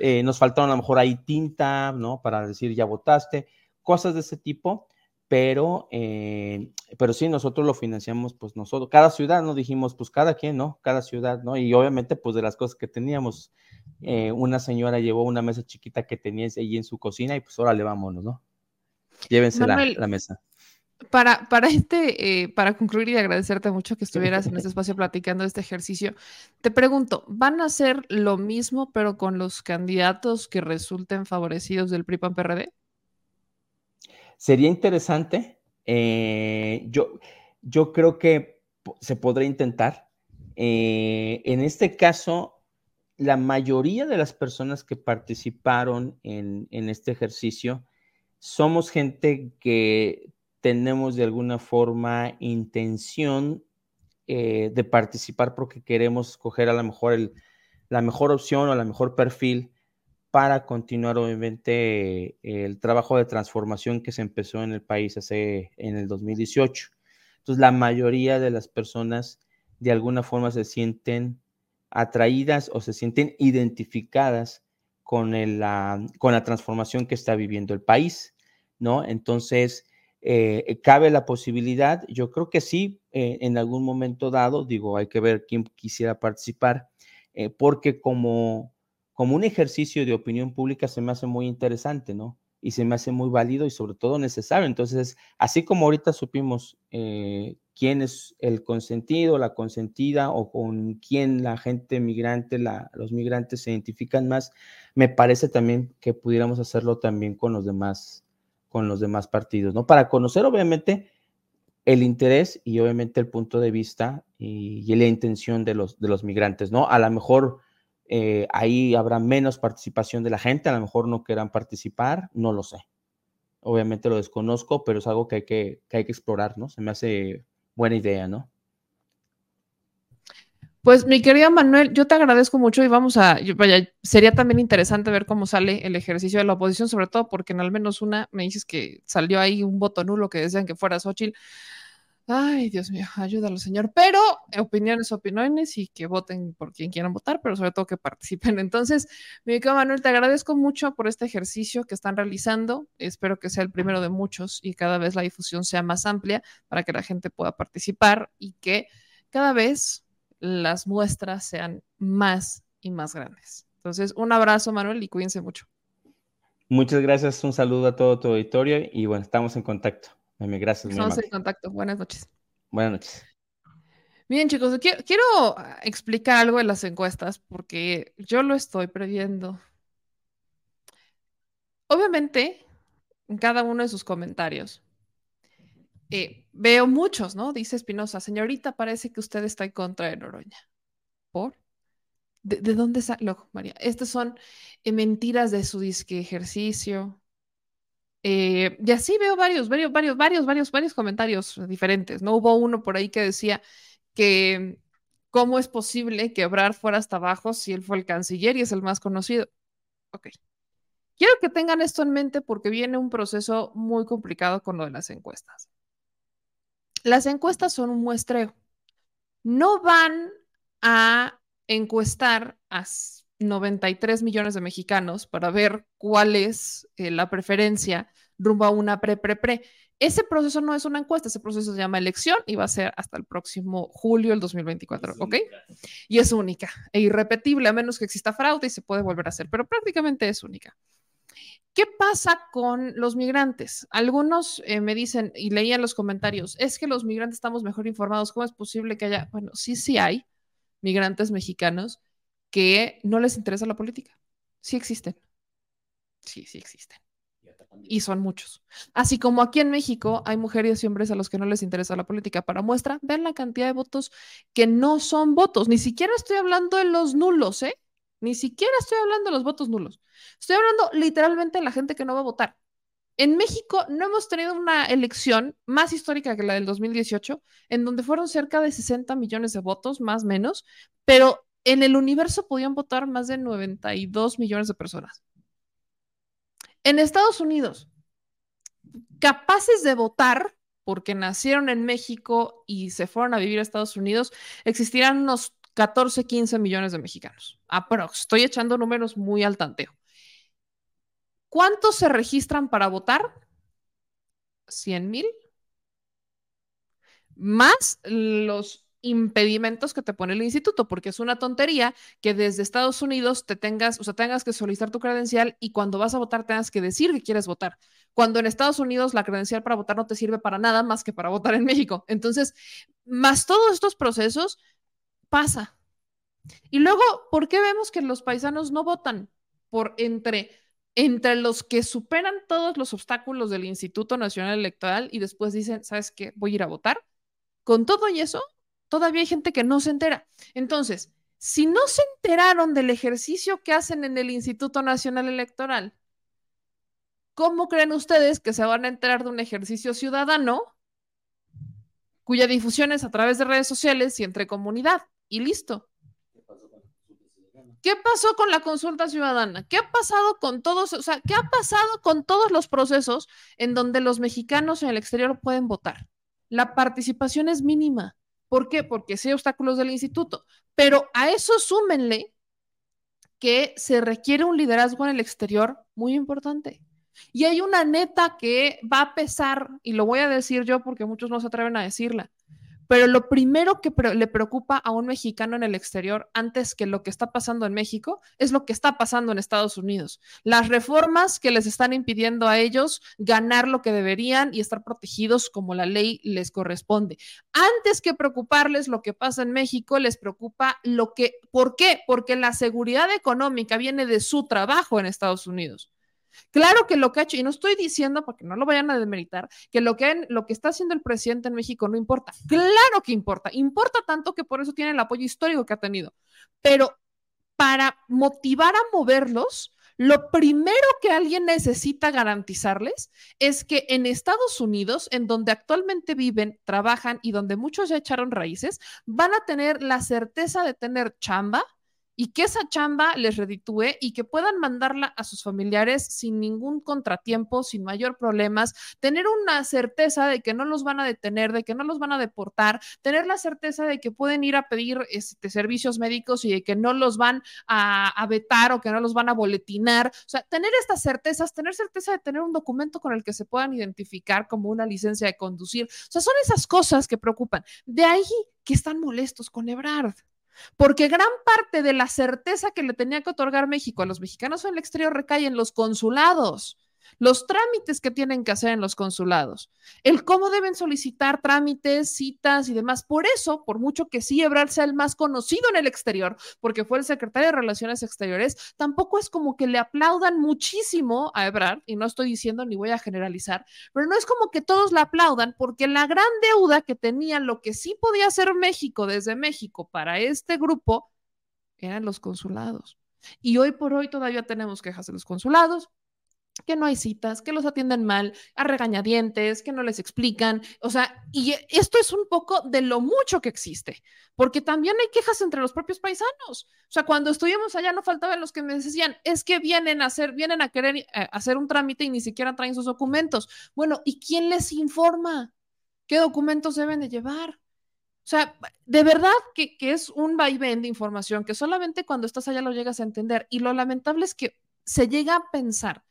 Eh, nos faltaron a lo mejor ahí tinta, ¿no? Para decir ya votaste, cosas de ese tipo, pero, eh, pero sí, nosotros lo financiamos, pues nosotros, cada ciudad, ¿no? Dijimos, pues cada quien, ¿no? Cada ciudad, ¿no? Y obviamente, pues de las cosas que teníamos, una señora llevó una mesa chiquita que tenía ahí en su cocina y pues ahora le vámonos, ¿no? Llévense la mesa. Para, para, este, eh, para concluir y agradecerte mucho que estuvieras en este espacio platicando de este ejercicio, te pregunto, ¿van a hacer lo mismo pero con los candidatos que resulten favorecidos del PRI-PAN-PRD? Sería interesante. Eh, yo, yo creo que se podría intentar. Eh, en este caso, la mayoría de las personas que participaron en, en este ejercicio somos gente que tenemos de alguna forma intención eh, de participar porque queremos escoger a lo mejor el, la mejor opción o la mejor perfil para continuar obviamente el trabajo de transformación que se empezó en el país hace en el 2018. Entonces la mayoría de las personas de alguna forma se sienten atraídas o se sienten identificadas con, la, con la transformación que está viviendo el país, ¿no? Entonces, eh, eh, cabe la posibilidad, yo creo que sí, eh, en algún momento dado, digo, hay que ver quién quisiera participar, porque como, como un ejercicio de opinión pública se me hace muy interesante, ¿no? Y se me hace muy válido y sobre todo necesario. Entonces, así como ahorita supimos quién es el consentido, la consentida o con quién la gente migrante, los migrantes se identifican más, me parece también que pudiéramos hacerlo también con los demás con los demás partidos, ¿no? Para conocer obviamente el interés y obviamente el punto de vista y, la intención de los, de los migrantes, ¿no? A lo mejor eh, ahí habrá menos participación de la gente, a lo mejor no quieran participar, no lo sé. Obviamente lo desconozco, pero es algo que hay que, que hay que explorar, ¿no? Se me hace buena idea, ¿no? Pues mi querida Manuel, yo te agradezco mucho y vamos a, vaya, sería también interesante ver cómo sale el ejercicio de la oposición, sobre todo porque en al menos una me dices que salió ahí un voto nulo que decían que fuera Xochitl. Ay, Dios mío, ayúdalo, señor. Pero opiniones, opiniones y que voten por quien quieran votar, pero sobre todo que participen. Entonces, mi querido Manuel, te agradezco mucho por este ejercicio que están realizando. Espero que sea el primero de muchos y cada vez la difusión sea más amplia para que la gente pueda participar y que cada vez las muestras sean más y más grandes. Entonces, un abrazo, Manuel, y cuídense mucho. Muchas gracias, un saludo a todo tu auditorio y bueno, estamos en contacto. Gracias. Estamos en contacto. Buenas noches. Buenas noches. Bien, chicos, quiero, explicar algo de las encuestas porque yo lo estoy previendo. Obviamente, en cada uno de sus comentarios eh, veo muchos, ¿no? Dice Espinosa, señorita, parece que usted está en contra de Noroña. ¿Por? ¿De, dónde sale? María, estas son eh, mentiras de su disque ejercicio. Eh, y así veo varios, varios, varios, varios, varios, varios comentarios diferentes. No hubo uno por ahí que decía que cómo es posible que Obrar fuera hasta abajo si él fue el canciller y es el más conocido. Ok. Quiero que tengan esto en mente porque viene un proceso muy complicado con lo de las encuestas. Las encuestas son un muestreo. No van a encuestar a 93 millones de mexicanos para ver cuál es eh, la preferencia rumbo a una pre-pre-pre. Ese proceso no es una encuesta, ese proceso se llama elección y va a ser hasta el próximo julio del 2024, ¿ok? Y es única e irrepetible, a menos que exista fraude y se puede volver a hacer, pero prácticamente es única. ¿Qué pasa con los migrantes? Algunos eh, me dicen, y leía en los comentarios, es que los migrantes estamos mejor informados. ¿Cómo es posible que haya? Bueno, sí, sí hay migrantes mexicanos que no les interesa la política. Sí existen. Sí, sí existen. Y son muchos. Así como aquí en México hay mujeres y hombres a los que no les interesa la política. Para muestra, vean la cantidad de votos que no son votos. Ni siquiera estoy hablando de los nulos, ¿eh? Ni siquiera estoy hablando de los votos nulos. Estoy hablando literalmente de la gente que no va a votar. En México no hemos tenido una elección más histórica que la del 2018, en donde fueron cerca de 60 millones de votos, más o menos, pero en el universo podían votar más de 92 millones de personas. En Estados Unidos, capaces de votar, porque nacieron en México y se fueron a vivir a Estados Unidos, existirán unos 14, 15 millones de mexicanos. Aprox. Estoy echando números muy al tanteo. ¿Cuántos se registran para votar? 100 mil. Más los impedimentos que te pone el instituto, porque es una tontería que desde Estados Unidos te tengas, o sea, tengas que solicitar tu credencial y cuando vas a votar tengas que decir que quieres votar. Cuando en Estados Unidos la credencial para votar no te sirve para nada más que para votar en México. Entonces, más todos estos procesos, pasa. Y luego, ¿por qué vemos que los paisanos no votan? Por entre, entre los que superan todos los obstáculos del Instituto Nacional Electoral y después dicen, ¿sabes qué? Voy a ir a votar. Con todo y eso, todavía hay gente que no se entera. Entonces, si no se enteraron del ejercicio que hacen en el Instituto Nacional Electoral, ¿cómo creen ustedes que se van a enterar de un ejercicio ciudadano cuya difusión es a través de redes sociales y entre comunidad? Y listo. ¿Qué pasó con la consulta ciudadana? ¿Qué ha pasado con todos, o sea, qué ha pasado con todos los procesos en donde los mexicanos en el exterior pueden votar? La participación es mínima. ¿Por qué? Porque sí hay obstáculos del instituto. Pero a eso súmenle que se requiere un liderazgo en el exterior muy importante. Y hay una neta que va a pesar, y lo voy a decir yo porque muchos no se atreven a decirla. Pero lo primero que le preocupa a un mexicano en el exterior, antes que lo que está pasando en México, es lo que está pasando en Estados Unidos. Las reformas que les están impidiendo a ellos ganar lo que deberían y estar protegidos como la ley les corresponde. Antes que preocuparles lo que pasa en México, les preocupa lo que, ¿por qué? Porque la seguridad económica viene de su trabajo en Estados Unidos. Claro que lo que ha hecho, y no estoy diciendo, para que no lo vayan a demeritar, que lo que, lo que está haciendo el presidente en México no importa. Claro que importa. Importa tanto que por eso tiene el apoyo histórico que ha tenido. Pero para motivar a moverlos, lo primero que alguien necesita garantizarles es que en Estados Unidos, en donde actualmente viven, trabajan y donde muchos ya echaron raíces, van a tener la certeza de tener chamba, y que esa chamba les reditúe y que puedan mandarla a sus familiares sin ningún contratiempo, sin mayor problemas, tener una certeza de que no los van a detener, de que no los van a deportar, tener la certeza de que pueden ir a pedir este, servicios médicos y de que no los van a, a vetar o que no los van a boletinar. O sea, tener estas certezas, tener certeza de tener un documento con el que se puedan identificar como una licencia de conducir. O sea, son esas cosas que preocupan. De ahí que están molestos con Ebrard. Porque gran parte de la certeza que le tenía que otorgar México a los mexicanos en el exterior recae en los consulados los trámites que tienen que hacer en los consulados, el cómo deben solicitar trámites, citas y demás. Por eso, por mucho que sí Ebrard sea el más conocido en el exterior, porque fue el secretario de Relaciones Exteriores, tampoco es como que le aplaudan muchísimo a Ebrard, y no estoy diciendo ni voy a generalizar, pero no es como que todos le aplaudan, porque la gran deuda que tenía lo que sí podía hacer México desde México para este grupo eran los consulados. Y hoy por hoy todavía tenemos quejas de los consulados, que no hay citas, que los atienden mal, a regañadientes, que no les explican. O sea, y esto es un poco de lo mucho que existe, porque también hay quejas entre los propios paisanos. O sea, cuando estuvimos allá no faltaban los que me decían, es que vienen a hacer, vienen a querer eh, hacer un trámite y ni siquiera traen sus documentos. Bueno, ¿y quién les informa qué documentos deben de llevar? O sea, de verdad que, que es un vaivén de información que solamente cuando estás allá lo llegas a entender. Y lo lamentable es que se llega a pensar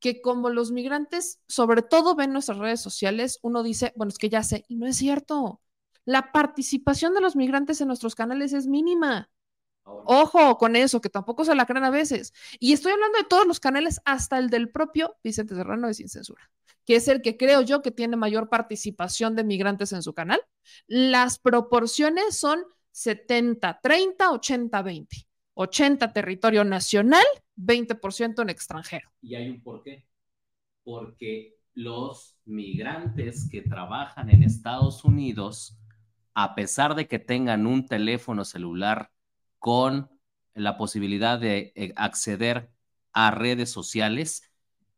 que como los migrantes sobre todo ven nuestras redes sociales, uno dice, bueno, es que ya sé, y no es cierto. La participación de los migrantes en nuestros canales es mínima. Ojo con eso, que tampoco se la creen a veces. Y estoy hablando de todos los canales, hasta el del propio Vicente Serrano de Sin Censura, que es el que creo yo que tiene mayor participación de migrantes en su canal. Las proporciones son 70, 30, 80, 20. 80 territorio nacional, 20% en extranjero. Y hay un por qué. Porque los migrantes que trabajan en Estados Unidos, a pesar de que tengan un teléfono celular con la posibilidad de eh, acceder a redes sociales,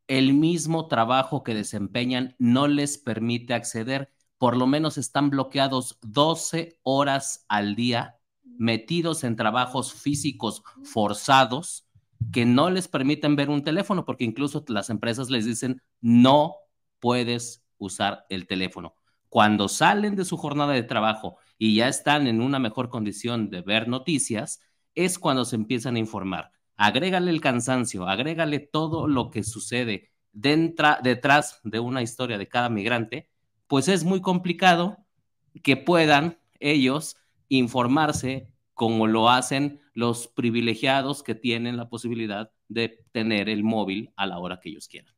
el mismo trabajo que desempeñan no les permite acceder. Por lo menos están bloqueados 12 horas al día, metidos en trabajos físicos forzados que no les permiten ver un teléfono, porque incluso las empresas les dicen, no puedes usar el teléfono. Cuando salen de su jornada de trabajo y ya están en una mejor condición de ver noticias, es cuando se empiezan a informar. Agrégale el cansancio, agrégale todo lo que sucede detrás de una historia de cada migrante, pues es muy complicado que puedan ellos informarse como lo hacen los privilegiados que tienen la posibilidad de tener el móvil a la hora que ellos quieran.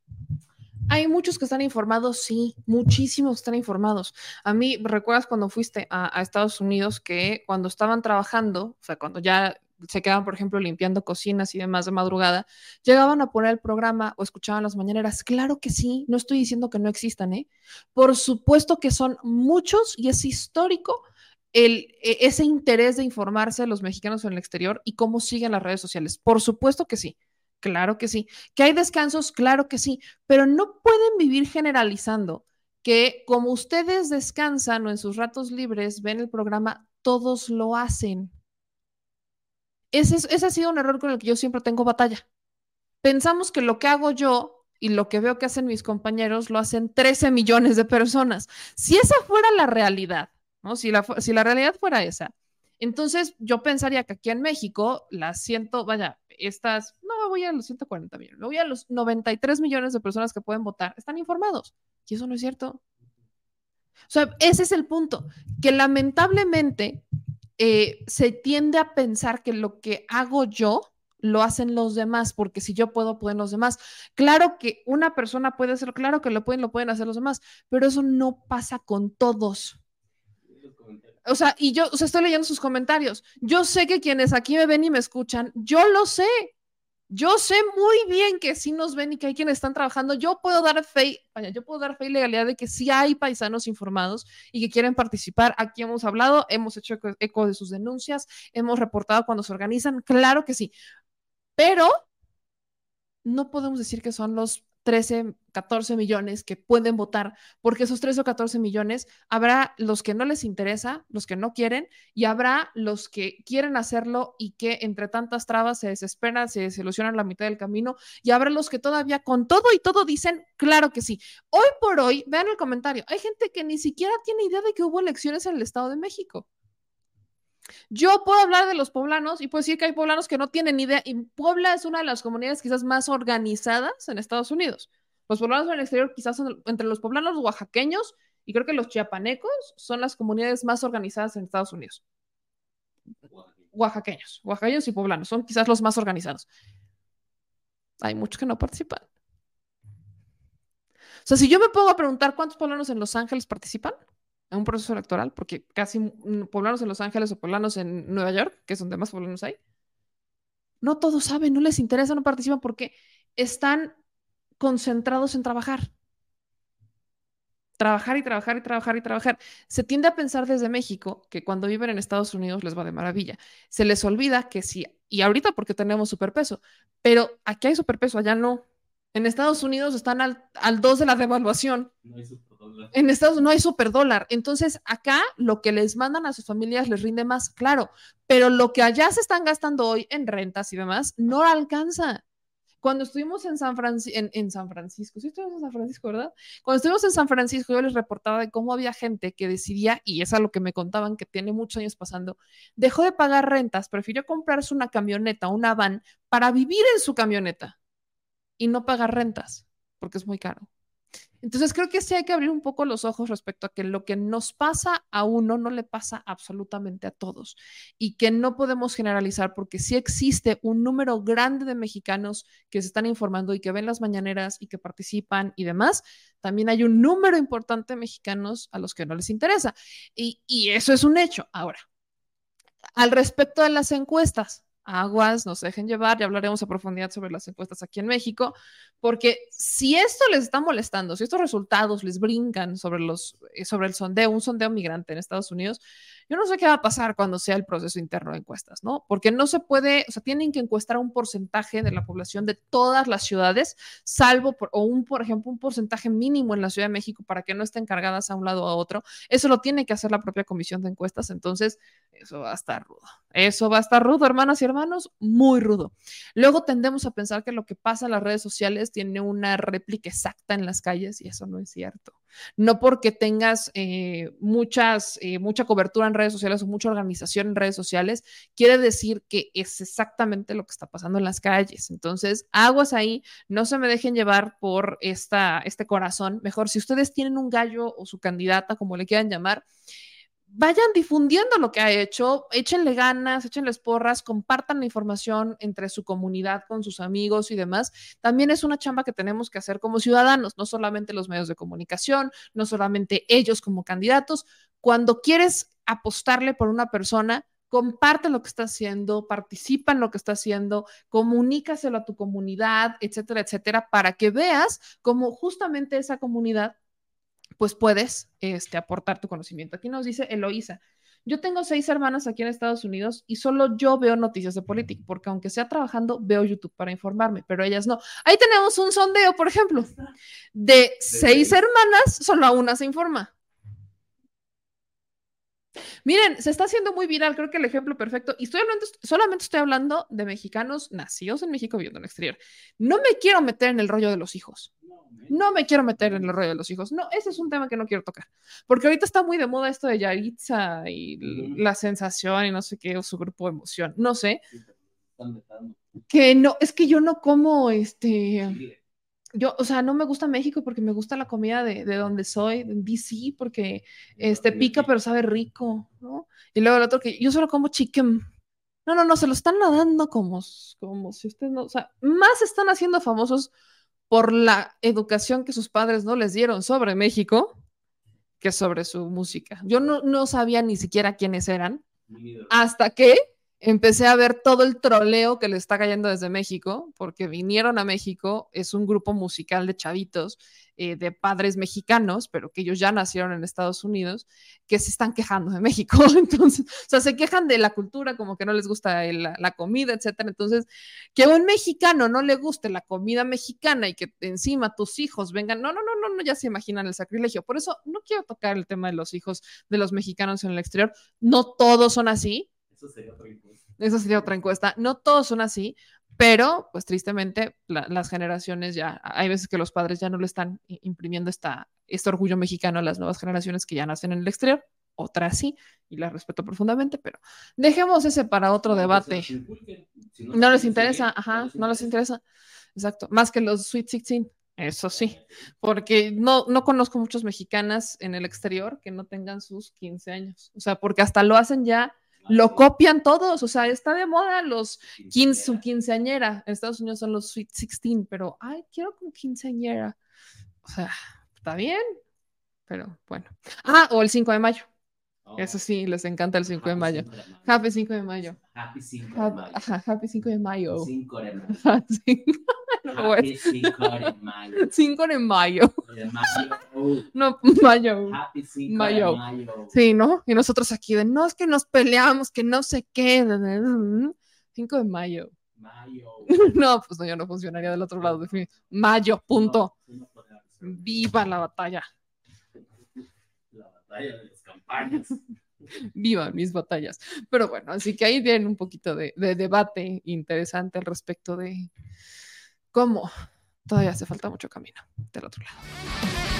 Hay muchos que están informados, sí, muchísimos están informados. A mí, ¿recuerdas cuando fuiste a, Estados Unidos que cuando estaban trabajando, o sea, cuando ya se quedaban, por ejemplo, limpiando cocinas y demás de madrugada, llegaban a poner el programa o escuchaban las mañaneras? Claro que sí, no estoy diciendo que no existan, ¿eh? Por supuesto que son muchos y es histórico el, e, ese interés de informarse a los mexicanos en el exterior y cómo siguen las redes sociales. Por supuesto que sí, claro que sí. ¿Que hay descansos? Claro que sí, pero no pueden vivir generalizando que como ustedes descansan o en sus ratos libres ven el programa, todos lo hacen. Ese, ese ha sido un error con el que yo siempre tengo batalla. Pensamos que lo que hago yo y lo que veo que hacen mis compañeros lo hacen 13 millones de personas. Si esa fuera la realidad, si la, si la realidad fuera esa, entonces yo pensaría que aquí en México las ciento, vaya, estas, no me voy a los 140 millones, me voy a los 93 millones de personas que pueden votar, están informados. Y eso no es cierto. O sea, ese es el punto, que lamentablemente eh, se tiende a pensar que lo que hago yo lo hacen los demás, porque si yo puedo, pueden los demás. Claro que una persona puede hacerlo, claro que lo pueden, lo pueden hacer los demás, pero eso no pasa con todos. O sea, y yo, o sea, estoy leyendo sus comentarios. Yo sé que quienes aquí me ven y me escuchan, yo lo sé. Yo sé muy bien que sí nos ven y que hay quienes están trabajando. Yo puedo dar fe, yo puedo dar fe y legalidad de que sí hay paisanos informados y que quieren participar. Aquí hemos hablado, hemos hecho eco de sus denuncias, hemos reportado cuando se organizan. Claro que sí. Pero no podemos decir que son los 13, 14 millones que pueden votar, porque esos 13 o 14 millones habrá los que no les interesa, los que no quieren, y habrá los que quieren hacerlo y que entre tantas trabas se desesperan, se desilusionan la mitad del camino, y habrá los que todavía con todo y todo dicen, claro que sí. Hoy por hoy, vean el comentario, hay gente que ni siquiera tiene idea de que hubo elecciones en el Estado de México. Yo puedo hablar de los poblanos y puedo decir que hay poblanos que no tienen idea. Y Puebla es una de las comunidades quizás más organizadas en Estados Unidos. Los poblanos en el exterior quizás son entre los poblanos oaxaqueños y creo que los chiapanecos son las comunidades más organizadas en Estados Unidos. Oaxaqueños, oaxaqueños y poblanos son quizás los más organizados. Hay muchos que no participan. O sea, si yo me pongo a preguntar cuántos poblanos en Los Ángeles participan, en un proceso electoral, porque casi poblanos en Los Ángeles o poblanos en Nueva York, que es donde más poblanos hay, no todos saben, no les interesa, no participan porque están concentrados en trabajar. Trabajar y trabajar y trabajar y trabajar. Se tiende a pensar desde México que cuando viven en Estados Unidos les va de maravilla. Se les olvida que sí, y ahorita porque tenemos superpeso, pero aquí hay superpeso, allá no. En Estados Unidos están al, al 2 de la devaluación. No hay en Estados Unidos no hay superdólar. Entonces, acá lo que les mandan a sus familias les rinde más, claro, pero lo que allá se están gastando hoy en rentas y demás no alcanza. Cuando estuvimos en San, Francisco, en, San Francisco, sí estuvimos en San Francisco, ¿verdad? Cuando estuvimos en San Francisco, yo les reportaba de cómo había gente que decidía, y es a lo que me contaban que tiene muchos años pasando, dejó de pagar rentas, prefirió comprarse una camioneta, una van, para vivir en su camioneta y no pagar rentas, porque es muy caro. Entonces creo que sí hay que abrir un poco los ojos respecto a que lo que nos pasa a uno no le pasa absolutamente a todos y que no podemos generalizar porque sí existe un número grande de mexicanos que se están informando y que ven las mañaneras y que participan y demás. También hay un número importante de mexicanos a los que no les interesa y, y eso es un hecho. Ahora, al respecto de las encuestas, aguas, no se dejen llevar, ya hablaremos a profundidad sobre las encuestas aquí en México, porque si esto les está molestando, si estos resultados les brincan sobre, los, eh, sobre el sondeo, un sondeo migrante en Estados Unidos, Yo no sé qué va a pasar cuando sea el proceso interno de encuestas, ¿no? Porque no se puede, o sea, tienen que encuestar un porcentaje de la población de todas las ciudades, salvo por, o un, por ejemplo, un porcentaje mínimo en la Ciudad de México para que no estén cargadas a un lado o a otro. Eso lo tiene que hacer la propia comisión de encuestas, entonces eso va a estar rudo. Eso va a estar rudo, hermanas y hermanos, muy rudo. Luego tendemos a pensar que lo que pasa en las redes sociales tiene una réplica exacta en las calles y eso no es cierto. No porque tengas eh, muchas, eh, mucha cobertura sociales o mucha organización en redes sociales, quiere decir que es exactamente lo que está pasando en las calles. Entonces, aguas ahí, no se me dejen llevar por esta, este corazón. Mejor, si ustedes tienen un gallo o su candidata, como le quieran llamar, vayan difundiendo lo que ha hecho, échenle ganas, échenle porras, compartan la información entre su comunidad, con sus amigos y demás. También es una chamba que tenemos que hacer como ciudadanos, no solamente los medios de comunicación, no solamente ellos como candidatos. Cuando quieres apostarle por una persona, comparte lo que está haciendo, participa en lo que está haciendo, comunícaselo a tu comunidad, etcétera, etcétera, para que veas cómo justamente esa comunidad pues puedes este, aportar tu conocimiento. Aquí nos dice Eloísa. Yo tengo seis hermanas aquí en Estados Unidos y solo yo veo noticias de política, porque aunque sea trabajando, veo YouTube para informarme, pero ellas no. Ahí tenemos un sondeo, por ejemplo, de seis hermanas, solo una se informa. Miren, se está haciendo muy viral, creo que el ejemplo perfecto, y estoy hablando, solamente estoy hablando de mexicanos nacidos en México viviendo en el exterior. No me quiero meter en el rollo de los hijos. No me quiero meter en el rollo de los hijos. No, ese es un tema que no quiero tocar. Porque ahorita está muy de moda esto de Yaritza y la sensación y no sé qué, o su grupo de emoción. No sé. Que no, es que yo no como este yo, o sea, no me gusta México porque me gusta la comida de, de donde soy, en DC, porque este pica pero sabe rico, ¿no? Y luego el otro que yo solo como chicken. No, no, no, se lo están nadando como, como si ustedes no, o sea, más están haciendo famosos por la educación que sus padres no les dieron sobre México que sobre su música. Yo no, no sabía ni siquiera quiénes eran hasta que empecé a ver todo el troleo que le está cayendo desde México, porque vinieron a México, es un grupo musical de chavitos, eh, de padres mexicanos, pero que ellos ya nacieron en Estados Unidos, que se están quejando de México. Entonces, o sea, se quejan de la cultura, como que no les gusta la, comida, etcétera. Entonces, que a un mexicano no le guste la comida mexicana y que encima tus hijos vengan, no, no, no, no, no, ya se imaginan el sacrilegio. Por eso no quiero tocar el tema de los hijos de los mexicanos en el exterior. No todos son así. Eso sería otra encuesta. Eso sería otra encuesta. No todos son así, pero, pues tristemente, las generaciones ya, hay veces que los padres ya no le están imprimiendo esta, este orgullo mexicano a las nuevas generaciones que ya nacen en el exterior. Otras sí, y las respeto profundamente, pero dejemos ese para otro debate. no, les interesa, ajá, no les interesa. Exacto, más que los Sweet 16. Eso sí, porque no, no conozco muchas mexicanas en el exterior que no tengan sus 15 años. O sea, porque hasta lo hacen ya lo copian todos, o sea, está de moda los 15, su quinceañera. En Estados Unidos son los Sweet 16, pero, ay, quiero con quinceañera. O sea, está bien, pero bueno. Ah, o el 5 de mayo. Eso sí, les encanta el 5 de mayo. Happy 5 de mayo. Happy 5 de mayo. Happy 5 de mayo. 5 de mayo. 5 de mayo. 5 de mayo. No, mayo. Happy 5 mayo. de mayo. Sí, ¿no? Y nosotros aquí de, no, es que nos peleamos, que no sé qué. 5 de mayo. Mayo. No, pues no, ya no funcionaría del otro lado. Mayo, punto. Viva la batalla. De campañas. Vivan mis batallas. Pero bueno, así que ahí viene un poquito de, de debate interesante al respecto de cómo todavía hace falta mucho camino del otro lado.